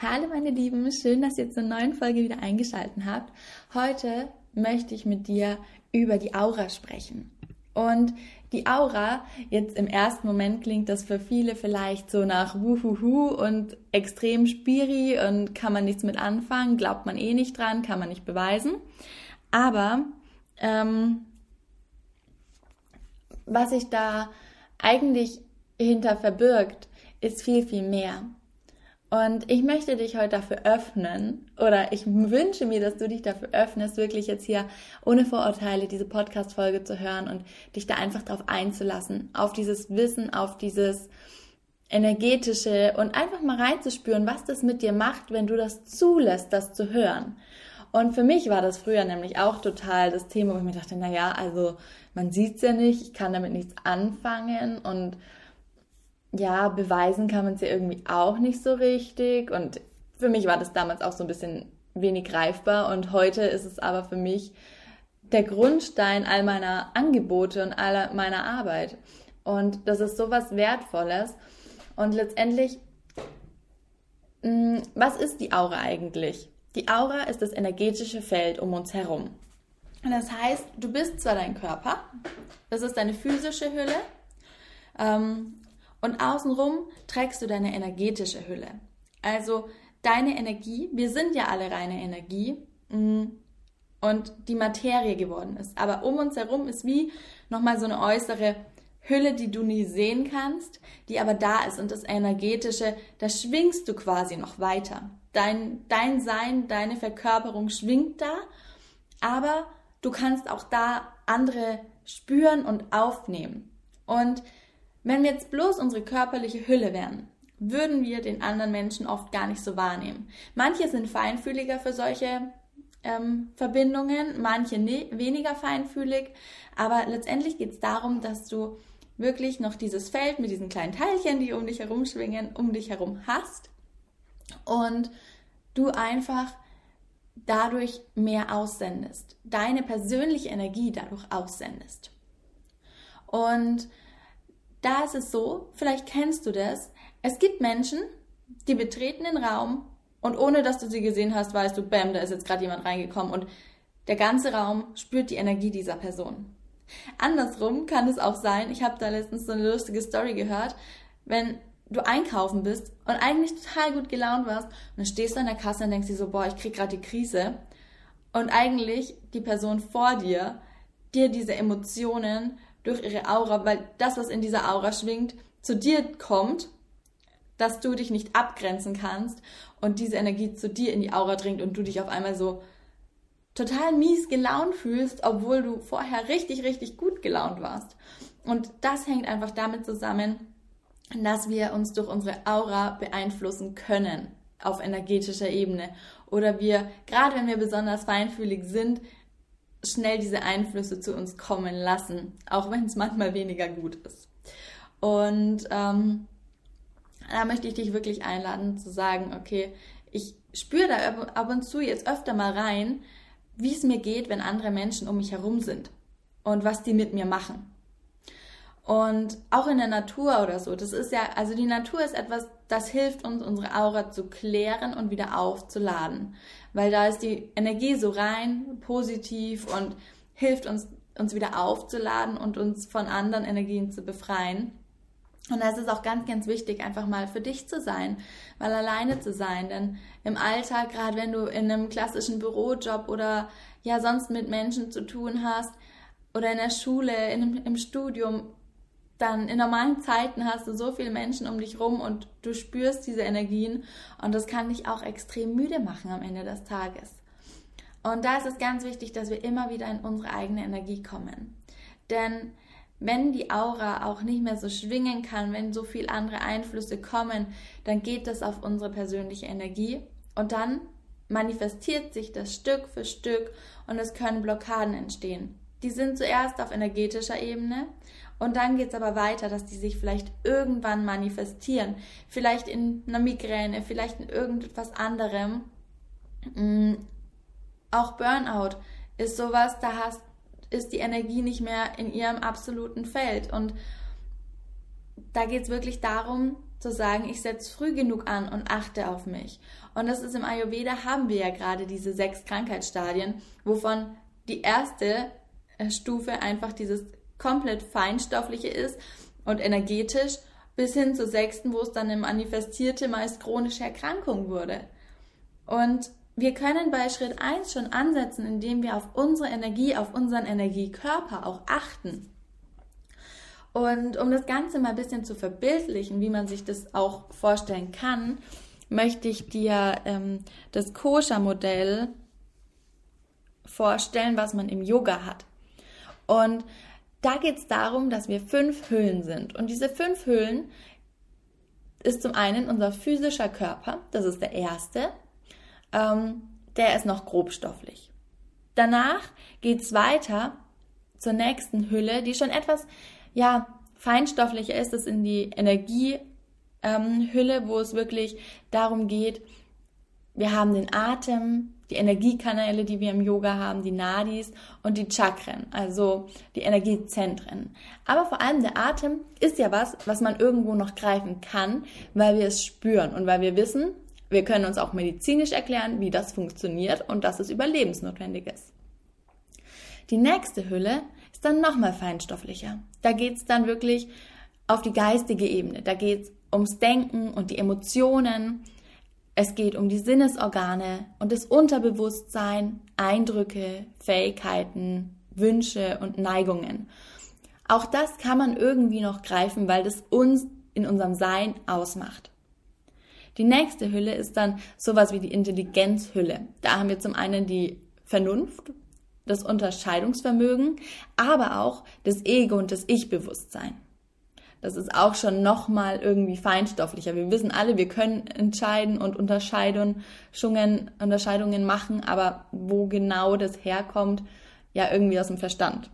Hallo meine Lieben, schön, dass ihr zur neuen Folge wieder eingeschaltet habt. Heute möchte ich mit dir über die Aura sprechen. Und die Aura, jetzt im ersten Moment klingt das für viele vielleicht so nach Wuhuhu und extrem spiri und kann man nichts mit anfangen, glaubt man eh nicht dran, kann man nicht beweisen. Aber ähm, was sich da eigentlich hinter verbirgt, ist viel, viel mehr. Und ich möchte dich heute dafür öffnen oder ich wünsche mir, dass du dich dafür öffnest, wirklich jetzt hier ohne Vorurteile diese Podcast-Folge zu hören und dich da einfach drauf einzulassen, auf dieses Wissen, auf dieses energetische und einfach mal reinzuspüren, was das mit dir macht, wenn du das zulässt, das zu hören. Und für mich war das früher nämlich auch total das Thema, wo ich mir dachte, na ja, also man sieht's ja nicht, ich kann damit nichts anfangen und ja, beweisen kann man es ja irgendwie auch nicht so richtig. Und für mich war das damals auch so ein bisschen wenig greifbar. Und heute ist es aber für mich der Grundstein all meiner Angebote und aller meiner Arbeit. Und das ist so was Wertvolles. Und letztendlich, mm, was ist die Aura eigentlich? Die Aura ist das energetische Feld um uns herum. Und das heißt, du bist zwar dein Körper, das ist deine physische Hülle, ähm, und außenrum trägst du deine energetische Hülle. Also deine Energie, wir sind ja alle reine Energie mm, und die Materie geworden ist. Aber um uns herum ist wie nochmal so eine äußere Hülle, die du nie sehen kannst, die aber da ist und das Energetische, da schwingst du quasi noch weiter. Dein, dein Sein, deine Verkörperung schwingt da, aber du kannst auch da andere spüren und aufnehmen. Und wenn wir jetzt bloß unsere körperliche Hülle wären, würden wir den anderen Menschen oft gar nicht so wahrnehmen. Manche sind feinfühliger für solche ähm, Verbindungen, manche ne weniger feinfühlig, aber letztendlich geht es darum, dass du wirklich noch dieses Feld mit diesen kleinen Teilchen, die um dich herum schwingen, um dich herum hast und du einfach dadurch mehr aussendest, deine persönliche Energie dadurch aussendest. Und da ist es so, vielleicht kennst du das, es gibt Menschen, die betreten den Raum und ohne dass du sie gesehen hast, weißt du, bam, da ist jetzt gerade jemand reingekommen und der ganze Raum spürt die Energie dieser Person. Andersrum kann es auch sein, ich habe da letztens so eine lustige Story gehört, wenn du einkaufen bist und eigentlich total gut gelaunt warst und dann stehst du an der Kasse und denkst dir so, boah, ich krieg gerade die Krise und eigentlich die Person vor dir dir diese Emotionen durch ihre Aura, weil das, was in dieser Aura schwingt, zu dir kommt, dass du dich nicht abgrenzen kannst und diese Energie zu dir in die Aura dringt und du dich auf einmal so total mies gelaunt fühlst, obwohl du vorher richtig, richtig gut gelaunt warst. Und das hängt einfach damit zusammen, dass wir uns durch unsere Aura beeinflussen können auf energetischer Ebene. Oder wir, gerade wenn wir besonders feinfühlig sind, schnell diese Einflüsse zu uns kommen lassen, auch wenn es manchmal weniger gut ist. Und ähm, da möchte ich dich wirklich einladen zu sagen, okay, ich spüre da ab und zu jetzt öfter mal rein, wie es mir geht, wenn andere Menschen um mich herum sind und was die mit mir machen. Und auch in der Natur oder so, das ist ja, also die Natur ist etwas, das hilft uns, unsere Aura zu klären und wieder aufzuladen. Weil da ist die Energie so rein, positiv und hilft uns uns wieder aufzuladen und uns von anderen Energien zu befreien. Und da ist es auch ganz, ganz wichtig, einfach mal für dich zu sein, mal alleine zu sein. Denn im Alltag, gerade wenn du in einem klassischen Bürojob oder ja sonst mit Menschen zu tun hast oder in der Schule, in, im Studium, dann in normalen Zeiten hast du so viele Menschen um dich rum und du spürst diese Energien und das kann dich auch extrem müde machen am Ende des Tages. Und da ist es ganz wichtig, dass wir immer wieder in unsere eigene Energie kommen. Denn wenn die Aura auch nicht mehr so schwingen kann, wenn so viele andere Einflüsse kommen, dann geht das auf unsere persönliche Energie und dann manifestiert sich das Stück für Stück und es können Blockaden entstehen. Die sind zuerst auf energetischer Ebene und dann geht es aber weiter, dass die sich vielleicht irgendwann manifestieren. Vielleicht in einer Migräne, vielleicht in irgendetwas anderem. Mm, auch Burnout ist sowas, da hast, ist die Energie nicht mehr in ihrem absoluten Feld. Und da geht es wirklich darum, zu sagen, ich setze früh genug an und achte auf mich. Und das ist im Ayurveda haben wir ja gerade diese sechs Krankheitsstadien, wovon die erste äh, Stufe einfach dieses komplett feinstoffliche ist und energetisch, bis hin zur sechsten, wo es dann eine manifestierte, meist chronische Erkrankung wurde. Und wir können bei Schritt 1 schon ansetzen, indem wir auf unsere Energie, auf unseren Energiekörper auch achten. Und um das Ganze mal ein bisschen zu verbildlichen, wie man sich das auch vorstellen kann, möchte ich dir ähm, das Koscher-Modell vorstellen, was man im Yoga hat. Und da geht es darum, dass wir fünf Hüllen sind. Und diese fünf Hüllen ist zum einen unser physischer Körper, das ist der erste ähm, der ist noch grobstofflich. Danach geht es weiter zur nächsten Hülle, die schon etwas ja, feinstofflicher ist. Das ist in die Energiehülle, ähm, wo es wirklich darum geht, wir haben den Atem, die Energiekanäle, die wir im Yoga haben, die Nadis und die Chakren, also die Energiezentren. Aber vor allem der Atem ist ja was, was man irgendwo noch greifen kann, weil wir es spüren und weil wir wissen, wir können uns auch medizinisch erklären, wie das funktioniert und dass es überlebensnotwendig ist. Die nächste Hülle ist dann nochmal feinstofflicher. Da geht es dann wirklich auf die geistige Ebene. Da geht es ums Denken und die Emotionen. Es geht um die Sinnesorgane und das Unterbewusstsein, Eindrücke, Fähigkeiten, Wünsche und Neigungen. Auch das kann man irgendwie noch greifen, weil das uns in unserem Sein ausmacht. Die nächste Hülle ist dann sowas wie die Intelligenzhülle. Da haben wir zum einen die Vernunft, das Unterscheidungsvermögen, aber auch das Ego und das Ich-Bewusstsein. Das ist auch schon nochmal irgendwie feinstofflicher. Wir wissen alle, wir können entscheiden und Unterscheidungen, Unterscheidungen machen, aber wo genau das herkommt, ja irgendwie aus dem Verstand.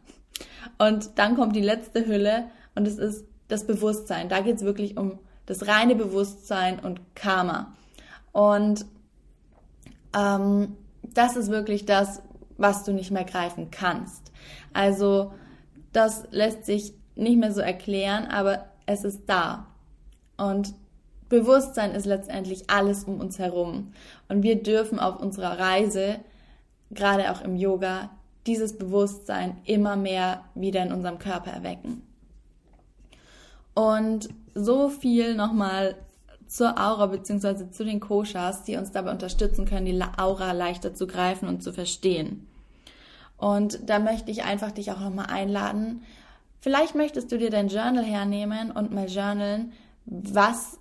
Und dann kommt die letzte Hülle und es ist das Bewusstsein. Da geht es wirklich um das reine Bewusstsein und Karma. Und ähm, das ist wirklich das, was du nicht mehr greifen kannst. Also das lässt sich nicht mehr so erklären, aber es ist da. Und Bewusstsein ist letztendlich alles um uns herum. Und wir dürfen auf unserer Reise, gerade auch im Yoga, dieses Bewusstsein immer mehr wieder in unserem Körper erwecken. Und so viel nochmal zur Aura bzw. zu den Koshas, die uns dabei unterstützen können, die Aura leichter zu greifen und zu verstehen. Und da möchte ich einfach dich auch nochmal einladen. Vielleicht möchtest du dir dein Journal hernehmen und mal journalen, was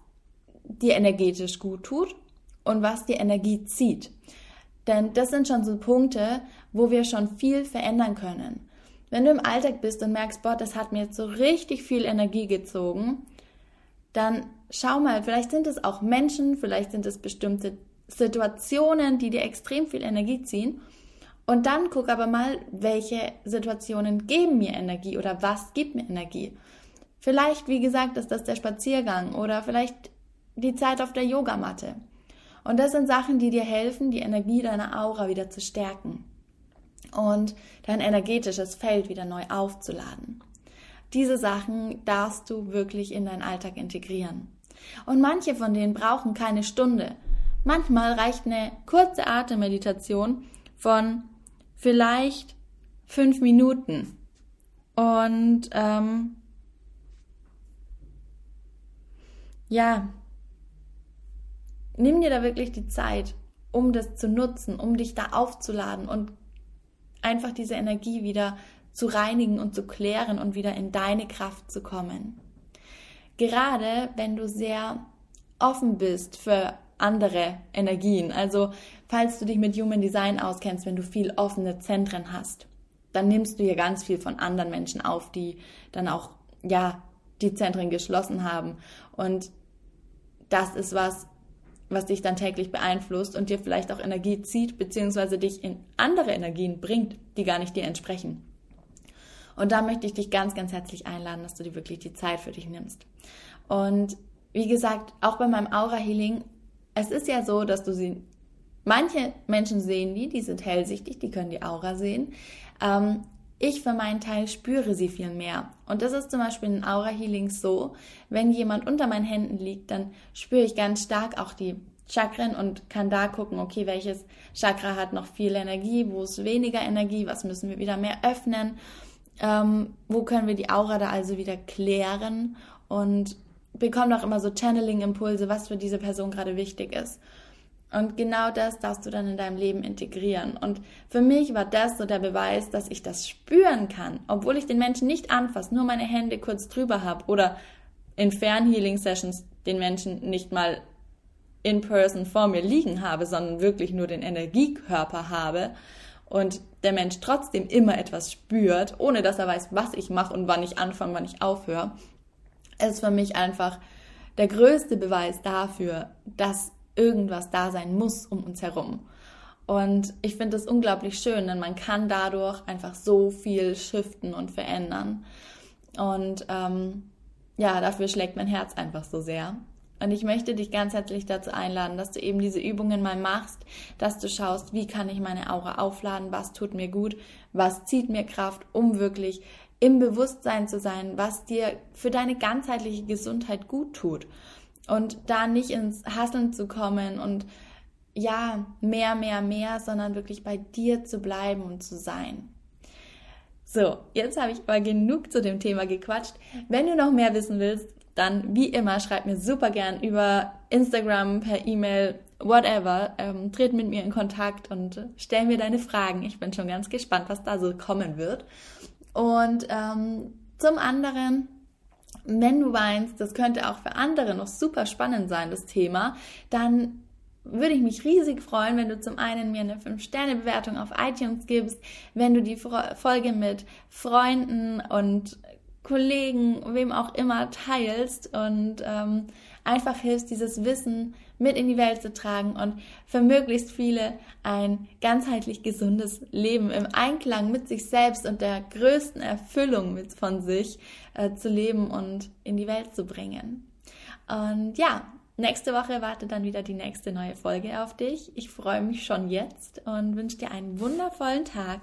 dir energetisch gut tut und was dir Energie zieht. Denn das sind schon so Punkte, wo wir schon viel verändern können. Wenn du im Alltag bist und merkst, boah, das hat mir jetzt so richtig viel Energie gezogen, dann schau mal, vielleicht sind es auch Menschen, vielleicht sind es bestimmte Situationen, die dir extrem viel Energie ziehen. Und dann guck aber mal, welche Situationen geben mir Energie oder was gibt mir Energie. Vielleicht, wie gesagt, ist das der Spaziergang oder vielleicht die Zeit auf der Yogamatte. Und das sind Sachen, die dir helfen, die Energie deiner Aura wieder zu stärken und dein energetisches Feld wieder neu aufzuladen. Diese Sachen darfst du wirklich in deinen Alltag integrieren. Und manche von denen brauchen keine Stunde. Manchmal reicht eine kurze Atemmeditation von vielleicht fünf Minuten Und ähm, ja, nimm dir da wirklich die Zeit, um das zu nutzen, um dich da aufzuladen und einfach diese Energie wieder zu reinigen und zu klären und wieder in deine Kraft zu kommen. Gerade wenn du sehr offen bist für andere Energien, also falls du dich mit Human Design auskennst, wenn du viel offene Zentren hast, dann nimmst du hier ganz viel von anderen Menschen auf, die dann auch, ja, die Zentren geschlossen haben. Und das ist was, was dich dann täglich beeinflusst und dir vielleicht auch Energie zieht, beziehungsweise dich in andere Energien bringt, die gar nicht dir entsprechen. Und da möchte ich dich ganz, ganz herzlich einladen, dass du dir wirklich die Zeit für dich nimmst. Und wie gesagt, auch bei meinem Aura Healing, es ist ja so, dass du sie, manche Menschen sehen die, die sind hellsichtig, die können die Aura sehen. Ähm, ich für meinen Teil spüre sie viel mehr. Und das ist zum Beispiel in Aura Healing so, wenn jemand unter meinen Händen liegt, dann spüre ich ganz stark auch die Chakren und kann da gucken, okay, welches Chakra hat noch viel Energie, wo ist weniger Energie, was müssen wir wieder mehr öffnen, ähm, wo können wir die Aura da also wieder klären und bekomme auch immer so Channeling-Impulse, was für diese Person gerade wichtig ist. Und genau das darfst du dann in deinem Leben integrieren. Und für mich war das so der Beweis, dass ich das spüren kann, obwohl ich den Menschen nicht anfasse, nur meine Hände kurz drüber habe oder in Fernhealing-Sessions den Menschen nicht mal in person vor mir liegen habe, sondern wirklich nur den Energiekörper habe und der Mensch trotzdem immer etwas spürt, ohne dass er weiß, was ich mache und wann ich anfange, wann ich aufhöre, ist für mich einfach der größte Beweis dafür, dass irgendwas da sein muss um uns herum. Und ich finde das unglaublich schön, denn man kann dadurch einfach so viel shiften und verändern. Und ähm, ja, dafür schlägt mein Herz einfach so sehr. Und ich möchte dich ganz herzlich dazu einladen, dass du eben diese Übungen mal machst, dass du schaust, wie kann ich meine Aura aufladen, was tut mir gut, was zieht mir Kraft, um wirklich im Bewusstsein zu sein, was dir für deine ganzheitliche Gesundheit gut tut und da nicht ins Hasseln zu kommen und ja, mehr, mehr, mehr, sondern wirklich bei dir zu bleiben und zu sein. So, jetzt habe ich aber genug zu dem Thema gequatscht. Wenn du noch mehr wissen willst, dann wie immer schreib mir super gern über Instagram, per E-Mail, whatever. Ähm, tritt mit mir in Kontakt und stell mir deine Fragen. Ich bin schon ganz gespannt, was da so kommen wird. Und ähm, zum anderen wenn du meinst, das könnte auch für andere noch super spannend sein, das Thema, dann würde ich mich riesig freuen, wenn du zum einen mir eine 5-Sterne-Bewertung auf iTunes gibst, wenn du die Folge mit Freunden und Kollegen, wem auch immer teilst und ähm, einfach hilfst, dieses Wissen mit in die Welt zu tragen und für möglichst viele ein ganzheitlich gesundes Leben im Einklang mit sich selbst und der größten Erfüllung mit von sich äh, zu leben und in die Welt zu bringen. Und ja, nächste Woche wartet dann wieder die nächste neue Folge auf dich. Ich freue mich schon jetzt und wünsche dir einen wundervollen Tag.